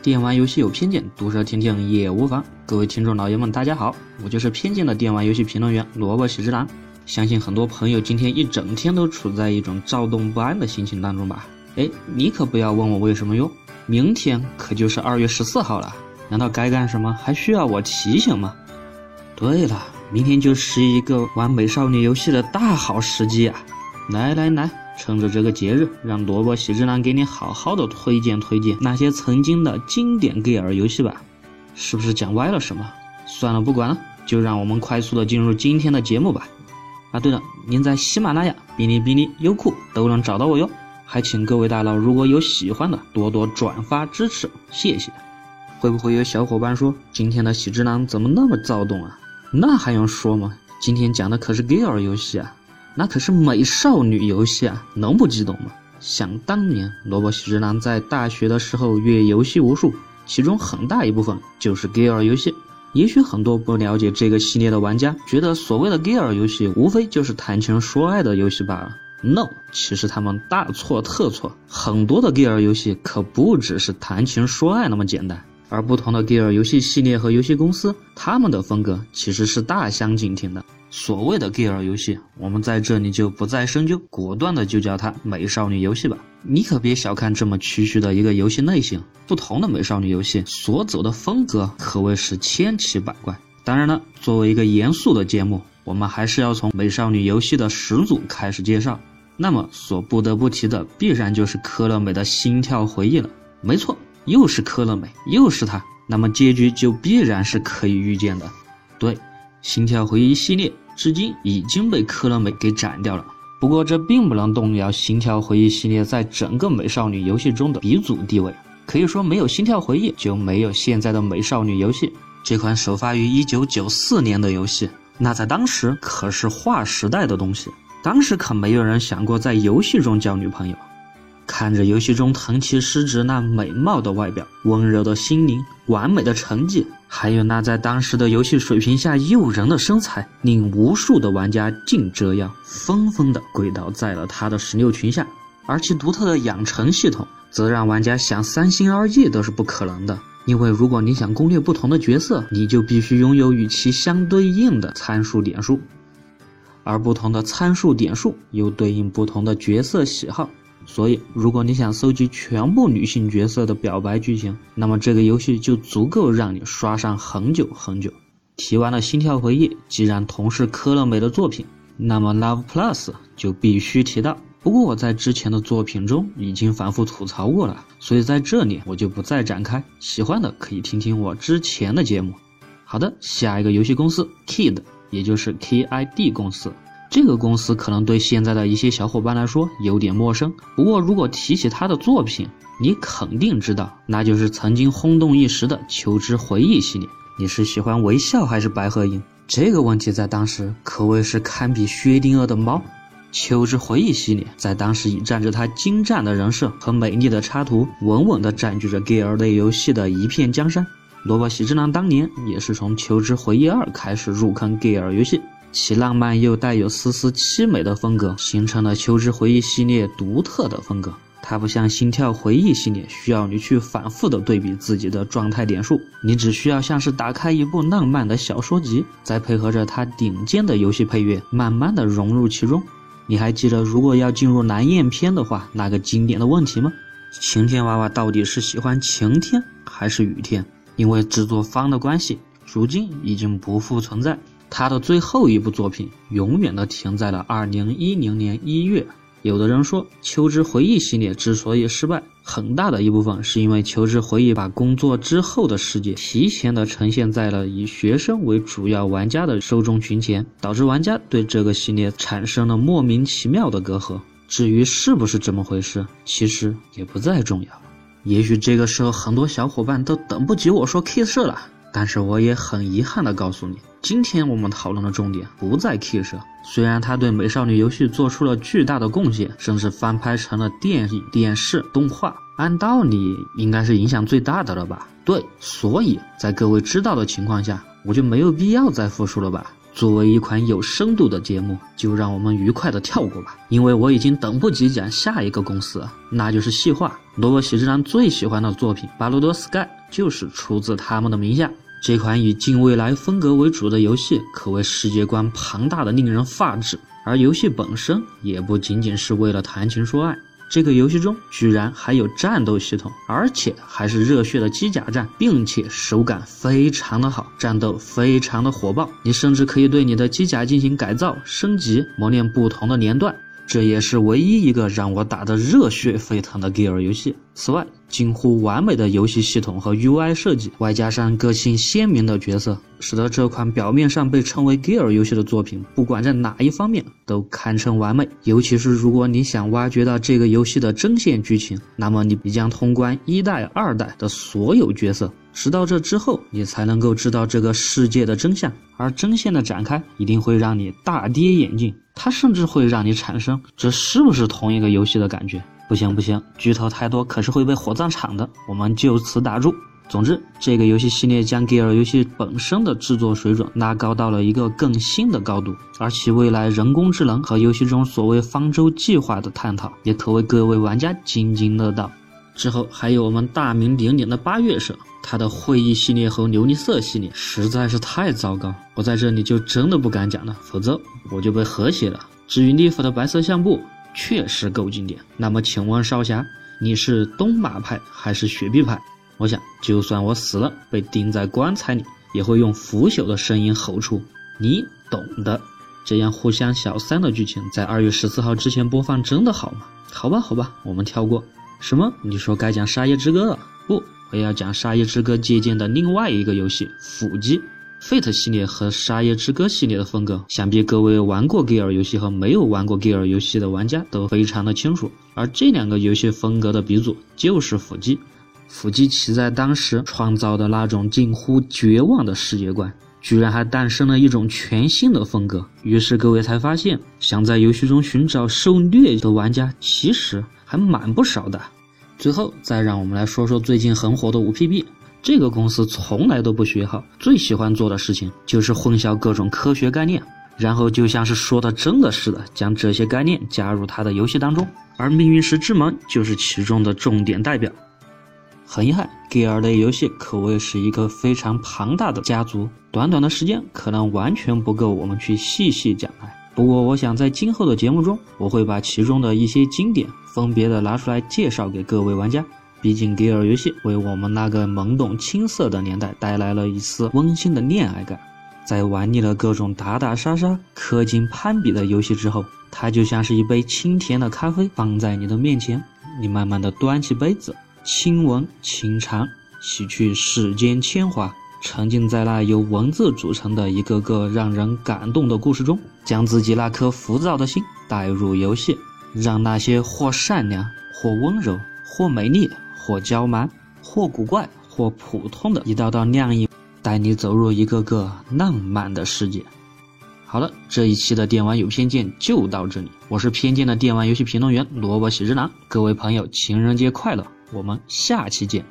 电玩游戏有偏见，毒舌听听也无妨。各位听众老爷们，大家好，我就是偏见的电玩游戏评论员萝卜喜之郎。相信很多朋友今天一整天都处在一种躁动不安的心情当中吧？哎，你可不要问我为什么哟，明天可就是二月十四号了，难道该干什么还需要我提醒吗？对了，明天就是一个玩美少女游戏的大好时机啊！来来来。趁着这个节日，让萝卜喜之郎给你好好的推荐推荐那些曾经的经典 g e r 游戏吧。是不是讲歪了什么？算了，不管了，就让我们快速的进入今天的节目吧。啊，对了，您在喜马拉雅、哔哩哔哩、优酷都能找到我哟。还请各位大佬如果有喜欢的，多多转发支持，谢谢。会不会有小伙伴说，今天的喜之郎怎么那么躁动啊？那还用说吗？今天讲的可是 g e r 游戏啊。那可是美少女游戏啊，能不激动吗？想当年，萝卜喜之郎在大学的时候阅游戏无数，其中很大一部分就是 gear 游戏。也许很多不了解这个系列的玩家觉得，所谓的 gear 游戏无非就是谈情说爱的游戏罢了。No，其实他们大错特错，很多的 gear 游戏可不只是谈情说爱那么简单。而不同的 Gear 游戏系列和游戏公司，他们的风格其实是大相径庭的。所谓的 Gear 游戏，我们在这里就不再深究，果断的就叫它美少女游戏吧。你可别小看这么区区的一个游戏类型，不同的美少女游戏所走的风格可谓是千奇百怪。当然了，作为一个严肃的节目，我们还是要从美少女游戏的始祖开始介绍。那么所不得不提的，必然就是科乐美的心跳回忆了。没错。又是科乐美，又是他，那么结局就必然是可以预见的。对，心跳回忆系列至今已经被科乐美给斩掉了。不过这并不能动摇心跳回忆系列在整个美少女游戏中的鼻祖地位。可以说，没有心跳回忆，就没有现在的美少女游戏。这款首发于一九九四年的游戏，那在当时可是划时代的东西。当时可没有人想过在游戏中交女朋友。看着游戏中藤崎诗织那美貌的外表、温柔的心灵、完美的成绩，还有那在当时的游戏水平下诱人的身材，令无数的玩家竟这样纷纷的跪倒在了他的石榴裙下。而其独特的养成系统，则让玩家想三心二意都是不可能的。因为如果你想攻略不同的角色，你就必须拥有与其相对应的参数点数，而不同的参数点数又对应不同的角色喜好。所以，如果你想搜集全部女性角色的表白剧情，那么这个游戏就足够让你刷上很久很久。提完了《心跳回忆》，既然同是科乐美的作品，那么《Love Plus》就必须提到。不过我在之前的作品中已经反复吐槽过了，所以在这里我就不再展开。喜欢的可以听听我之前的节目。好的，下一个游戏公司 Kid，也就是 KID 公司。这个公司可能对现在的一些小伙伴来说有点陌生，不过如果提起他的作品，你肯定知道，那就是曾经轰动一时的《求知回忆》系列。你是喜欢微笑还是白鹤影？这个问题在当时可谓是堪比薛定谔的猫。《求知回忆》系列在当时以占着它精湛的人设和美丽的插图，稳稳地占据着 g a r 类游戏的一片江山。萝卜喜之郎当年也是从《求知回忆二》开始入坑 g a r 游戏。其浪漫又带有丝丝凄美的风格，形成了《秋之回忆》系列独特的风格。它不像《心跳回忆》系列，需要你去反复的对比自己的状态点数，你只需要像是打开一部浪漫的小说集，再配合着它顶尖的游戏配乐，慢慢的融入其中。你还记得，如果要进入蓝燕篇的话，那个经典的问题吗？晴天娃娃到底是喜欢晴天还是雨天？因为制作方的关系，如今已经不复存在。他的最后一部作品永远的停在了二零一零年一月。有的人说，《秋之回忆》系列之所以失败，很大的一部分是因为《秋之回忆》把工作之后的世界提前的呈现在了以学生为主要玩家的受众群前，导致玩家对这个系列产生了莫名其妙的隔阂。至于是不是这么回事，其实也不再重要。也许这个时候很多小伙伴都等不及我说 K 社了。但是我也很遗憾的告诉你，今天我们讨论的重点不在 K 社，虽然他对美少女游戏做出了巨大的贡献，甚至翻拍成了电影、电视、动画，按道理应该是影响最大的了吧？对，所以在各位知道的情况下，我就没有必要再复述了吧？作为一款有深度的节目，就让我们愉快的跳过吧，因为我已经等不及讲下一个公司了，那就是细化。萝卜喜之郎最喜欢的作品《巴罗多 Sky》就是出自他们的名下。这款以近未来风格为主的游戏，可谓世界观庞大的令人发指，而游戏本身也不仅仅是为了谈情说爱。这个游戏中居然还有战斗系统，而且还是热血的机甲战，并且手感非常的好，战斗非常的火爆。你甚至可以对你的机甲进行改造、升级、磨练不同的年段。这也是唯一一个让我打得热血沸腾的 Gear 游戏。此外，近乎完美的游戏系统和 UI 设计，外加上个性鲜明的角色，使得这款表面上被称为 Gear 游戏的作品，不管在哪一方面都堪称完美。尤其是如果你想挖掘到这个游戏的真线剧情，那么你必将通关一代、二代的所有角色。直到这之后，你才能够知道这个世界的真相。而真相的展开，一定会让你大跌眼镜。它甚至会让你产生这是不是同一个游戏的感觉。不行不行，剧透太多可是会被火葬场的。我们就此打住。总之，这个游戏系列将 Gear 游戏本身的制作水准拉高到了一个更新的高度，而其未来人工智能和游戏中所谓方舟计划的探讨，也可为各位玩家津津乐道。之后还有我们大名鼎鼎的八月社，它的会议系列和琉璃色系列实在是太糟糕，我在这里就真的不敢讲了，否则我就被和谐了。至于 l e f 的白色相簿，确实够经典。那么请问少侠，你是东马派还是雪碧派？我想，就算我死了，被钉在棺材里，也会用腐朽的声音吼出：“你懂的。”这样互相小三的剧情，在二月十四号之前播放真的好吗？好吧，好吧，我们跳过。什么？你说该讲《沙耶之歌》了？不，我要讲《沙耶之歌》借鉴的另外一个游戏《腹肌》。Fate 系列和《沙耶之歌》系列的风格，想必各位玩过 Gear 游戏和没有玩过 Gear 游戏的玩家都非常的清楚。而这两个游戏风格的鼻祖就是《腹肌》。《腹肌》其在当时创造的那种近乎绝望的世界观，居然还诞生了一种全新的风格。于是各位才发现，想在游戏中寻找受虐的玩家，其实。还蛮不少的。最后再让我们来说说最近很火的五 PB。这个公司从来都不学好，最喜欢做的事情就是混淆各种科学概念，然后就像是说的真的似的，将这些概念加入他的游戏当中。而命运石之门就是其中的重点代表。很遗憾，Gear 类游戏可谓是一个非常庞大的家族，短短的时间可能完全不够我们去细细讲来。不过，我想在今后的节目中，我会把其中的一些经典分别的拿出来介绍给各位玩家。毕竟，Gear 游戏为我们那个懵懂青涩的年代带来了一丝温馨的恋爱感。在玩腻了各种打打杀杀、氪金攀比的游戏之后，它就像是一杯清甜的咖啡放在你的面前，你慢慢的端起杯子，轻闻轻尝，洗去世间铅华。沉浸在那由文字组成的一个个让人感动的故事中，将自己那颗浮躁的心带入游戏，让那些或善良、或温柔、或美丽、或娇蛮、或古怪、或普通的一道道亮影，带你走入一个个浪漫的世界。好了，这一期的电玩有偏见就到这里，我是偏见的电玩游戏评论员萝卜喜之郎，各位朋友，情人节快乐，我们下期见。